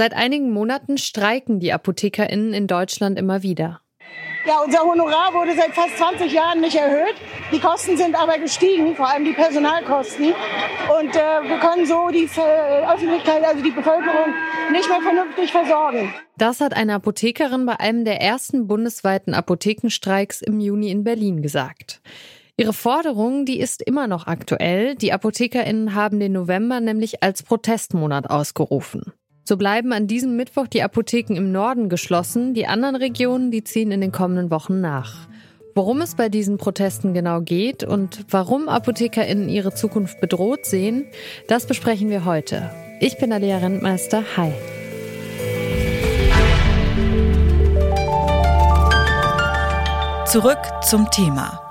Seit einigen Monaten streiken die ApothekerInnen in Deutschland immer wieder. Ja, unser Honorar wurde seit fast 20 Jahren nicht erhöht. Die Kosten sind aber gestiegen, vor allem die Personalkosten. Und äh, wir können so die äh, Öffentlichkeit, also die Bevölkerung, nicht mehr vernünftig versorgen. Das hat eine Apothekerin bei einem der ersten bundesweiten Apothekenstreiks im Juni in Berlin gesagt. Ihre Forderung, die ist immer noch aktuell. Die ApothekerInnen haben den November nämlich als Protestmonat ausgerufen. So bleiben an diesem Mittwoch die Apotheken im Norden geschlossen, die anderen Regionen, die ziehen in den kommenden Wochen nach. Worum es bei diesen Protesten genau geht und warum ApothekerInnen ihre Zukunft bedroht sehen, das besprechen wir heute. Ich bin Alia Rentmeister. Hi. Zurück zum Thema.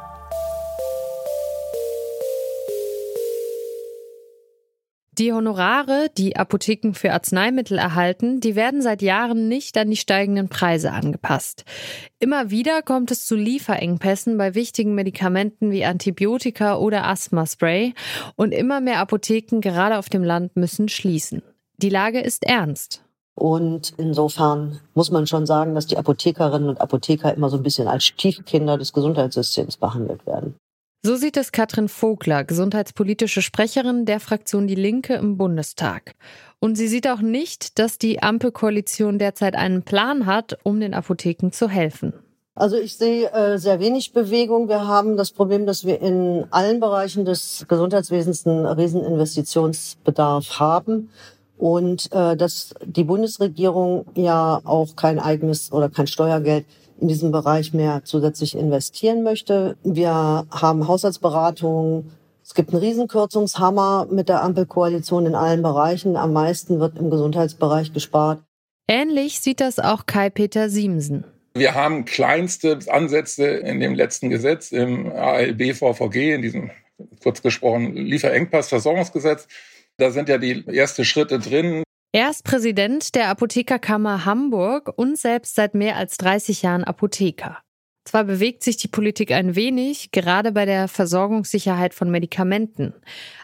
Die Honorare, die Apotheken für Arzneimittel erhalten, die werden seit Jahren nicht an die steigenden Preise angepasst. Immer wieder kommt es zu Lieferengpässen bei wichtigen Medikamenten wie Antibiotika oder Asthmaspray und immer mehr Apotheken gerade auf dem Land müssen schließen. Die Lage ist ernst. Und insofern muss man schon sagen, dass die Apothekerinnen und Apotheker immer so ein bisschen als Stiefkinder des Gesundheitssystems behandelt werden. So sieht es Katrin Vogler, gesundheitspolitische Sprecherin der Fraktion Die Linke im Bundestag. Und sie sieht auch nicht, dass die Ampelkoalition derzeit einen Plan hat, um den Apotheken zu helfen. Also ich sehe äh, sehr wenig Bewegung. Wir haben das Problem, dass wir in allen Bereichen des Gesundheitswesens einen Rieseninvestitionsbedarf haben und äh, dass die Bundesregierung ja auch kein eigenes oder kein Steuergeld in diesem Bereich mehr zusätzlich investieren möchte. Wir haben Haushaltsberatungen. Es gibt einen Riesenkürzungshammer mit der Ampelkoalition in allen Bereichen. Am meisten wird im Gesundheitsbereich gespart. Ähnlich sieht das auch Kai-Peter Siemsen. Wir haben kleinste Ansätze in dem letzten Gesetz, im ALB-VVG, in diesem kurz gesprochen Lieferengpass-Versorgungsgesetz. Da sind ja die ersten Schritte drin. Er ist Präsident der Apothekerkammer Hamburg und selbst seit mehr als 30 Jahren Apotheker. Zwar bewegt sich die Politik ein wenig, gerade bei der Versorgungssicherheit von Medikamenten,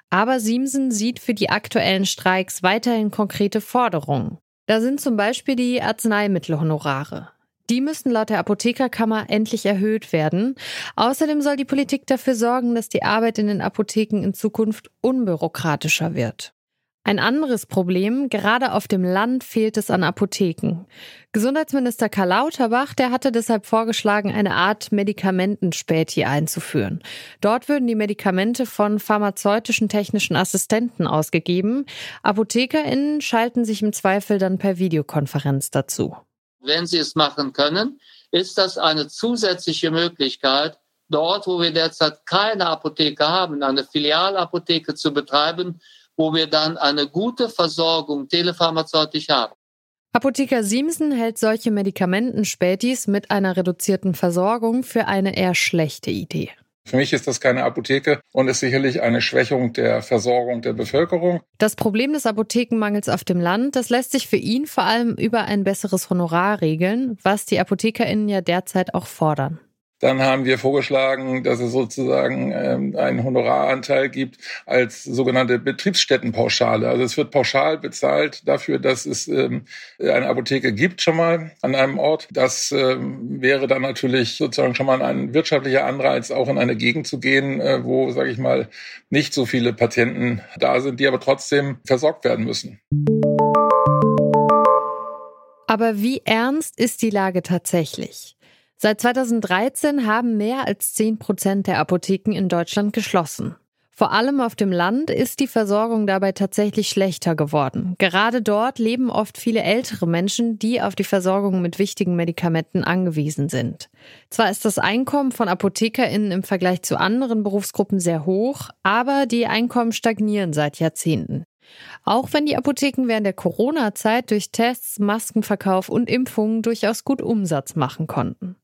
aber Siemsen sieht für die aktuellen Streiks weiterhin konkrete Forderungen. Da sind zum Beispiel die Arzneimittelhonorare. Die müssen laut der Apothekerkammer endlich erhöht werden. Außerdem soll die Politik dafür sorgen, dass die Arbeit in den Apotheken in Zukunft unbürokratischer wird. Ein anderes Problem, gerade auf dem Land fehlt es an Apotheken. Gesundheitsminister Karl Lauterbach, der hatte deshalb vorgeschlagen, eine Art Medikamentenspäti einzuführen. Dort würden die Medikamente von pharmazeutischen technischen Assistenten ausgegeben. ApothekerInnen schalten sich im Zweifel dann per Videokonferenz dazu. Wenn sie es machen können, ist das eine zusätzliche Möglichkeit, dort, wo wir derzeit keine Apotheke haben, eine Filialapotheke zu betreiben wo wir dann eine gute Versorgung telepharmazeutisch haben. Apotheker Siemsen hält solche Medikamenten-Spätis mit einer reduzierten Versorgung für eine eher schlechte Idee. Für mich ist das keine Apotheke und ist sicherlich eine Schwächung der Versorgung der Bevölkerung. Das Problem des Apothekenmangels auf dem Land, das lässt sich für ihn vor allem über ein besseres Honorar regeln, was die ApothekerInnen ja derzeit auch fordern. Dann haben wir vorgeschlagen, dass es sozusagen ähm, einen Honoraranteil gibt als sogenannte Betriebsstättenpauschale. Also es wird pauschal bezahlt dafür, dass es ähm, eine Apotheke gibt schon mal an einem Ort. Das ähm, wäre dann natürlich sozusagen schon mal ein wirtschaftlicher Anreiz, auch in eine Gegend zu gehen, äh, wo, sage ich mal, nicht so viele Patienten da sind, die aber trotzdem versorgt werden müssen. Aber wie ernst ist die Lage tatsächlich? Seit 2013 haben mehr als 10 Prozent der Apotheken in Deutschland geschlossen. Vor allem auf dem Land ist die Versorgung dabei tatsächlich schlechter geworden. Gerade dort leben oft viele ältere Menschen, die auf die Versorgung mit wichtigen Medikamenten angewiesen sind. Zwar ist das Einkommen von Apothekerinnen im Vergleich zu anderen Berufsgruppen sehr hoch, aber die Einkommen stagnieren seit Jahrzehnten. Auch wenn die Apotheken während der Corona-Zeit durch Tests, Maskenverkauf und Impfungen durchaus gut Umsatz machen konnten.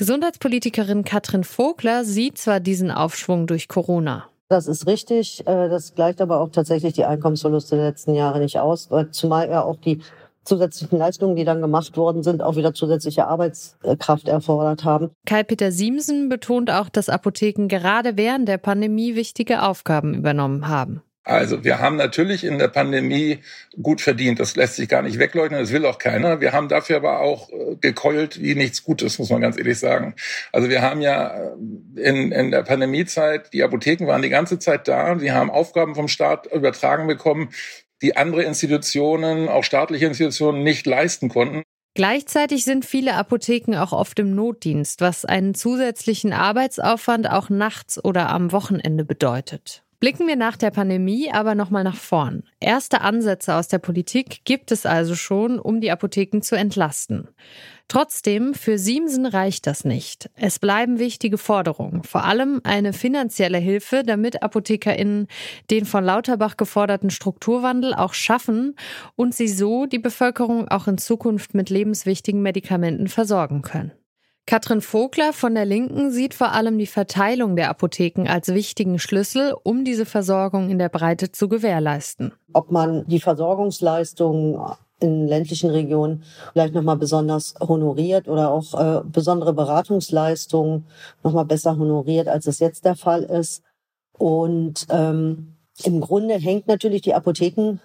Gesundheitspolitikerin Katrin Vogler sieht zwar diesen Aufschwung durch Corona. Das ist richtig. Äh, das gleicht aber auch tatsächlich die Einkommensverluste der letzten Jahre nicht aus, zumal ja auch die zusätzlichen Leistungen, die dann gemacht worden sind, auch wieder zusätzliche Arbeitskraft erfordert haben. Kai-Peter Siemsen betont auch, dass Apotheken gerade während der Pandemie wichtige Aufgaben übernommen haben. Also wir haben natürlich in der Pandemie gut verdient. Das lässt sich gar nicht wegleugnen. Das will auch keiner. Wir haben dafür aber auch äh, gekeult wie nichts Gutes, muss man ganz ehrlich sagen. Also wir haben ja äh, in, in der Pandemiezeit, die Apotheken waren die ganze Zeit da. Sie haben Aufgaben vom Staat übertragen bekommen, die andere Institutionen, auch staatliche Institutionen nicht leisten konnten. Gleichzeitig sind viele Apotheken auch oft im Notdienst, was einen zusätzlichen Arbeitsaufwand auch nachts oder am Wochenende bedeutet. Blicken wir nach der Pandemie aber nochmal nach vorn. Erste Ansätze aus der Politik gibt es also schon, um die Apotheken zu entlasten. Trotzdem, für Siemsen reicht das nicht. Es bleiben wichtige Forderungen, vor allem eine finanzielle Hilfe, damit ApothekerInnen den von Lauterbach geforderten Strukturwandel auch schaffen und sie so die Bevölkerung auch in Zukunft mit lebenswichtigen Medikamenten versorgen können. Katrin Vogler von der Linken sieht vor allem die Verteilung der Apotheken als wichtigen Schlüssel, um diese Versorgung in der Breite zu gewährleisten. Ob man die Versorgungsleistungen in ländlichen Regionen vielleicht nochmal besonders honoriert oder auch äh, besondere Beratungsleistungen nochmal besser honoriert, als es jetzt der Fall ist. Und ähm, im Grunde hängt natürlich die Apotheken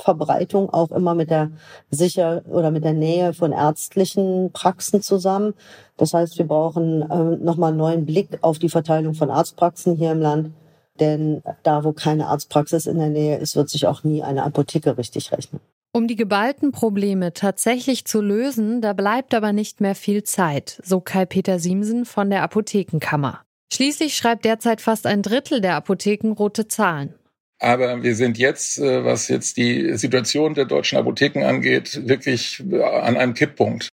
Verbreitung auch immer mit der sicher oder mit der Nähe von ärztlichen Praxen zusammen. Das heißt, wir brauchen äh, nochmal einen neuen Blick auf die Verteilung von Arztpraxen hier im Land. Denn da, wo keine Arztpraxis in der Nähe ist, wird sich auch nie eine Apotheke richtig rechnen. Um die geballten Probleme tatsächlich zu lösen, da bleibt aber nicht mehr viel Zeit, so Kai-Peter Siemsen von der Apothekenkammer. Schließlich schreibt derzeit fast ein Drittel der Apotheken rote Zahlen. Aber wir sind jetzt, äh, was jetzt die Situation der deutschen Apotheken angeht, wirklich äh, an einem Kipppunkt.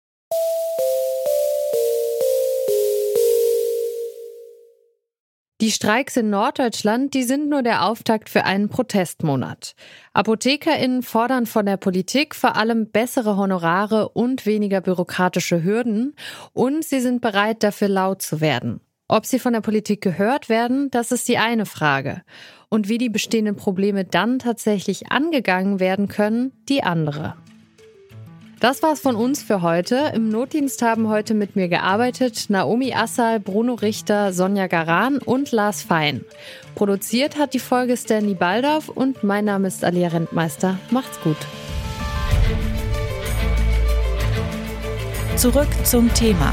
Die Streiks in Norddeutschland, die sind nur der Auftakt für einen Protestmonat. ApothekerInnen fordern von der Politik vor allem bessere Honorare und weniger bürokratische Hürden und sie sind bereit, dafür laut zu werden. Ob sie von der Politik gehört werden, das ist die eine Frage. Und wie die bestehenden Probleme dann tatsächlich angegangen werden können, die andere. Das war's von uns für heute. Im Notdienst haben heute mit mir gearbeitet Naomi Assal, Bruno Richter, Sonja Garan und Lars Fein. Produziert hat die Folge Stanley Baldorf und mein Name ist Alia Rentmeister. Macht's gut. Zurück zum Thema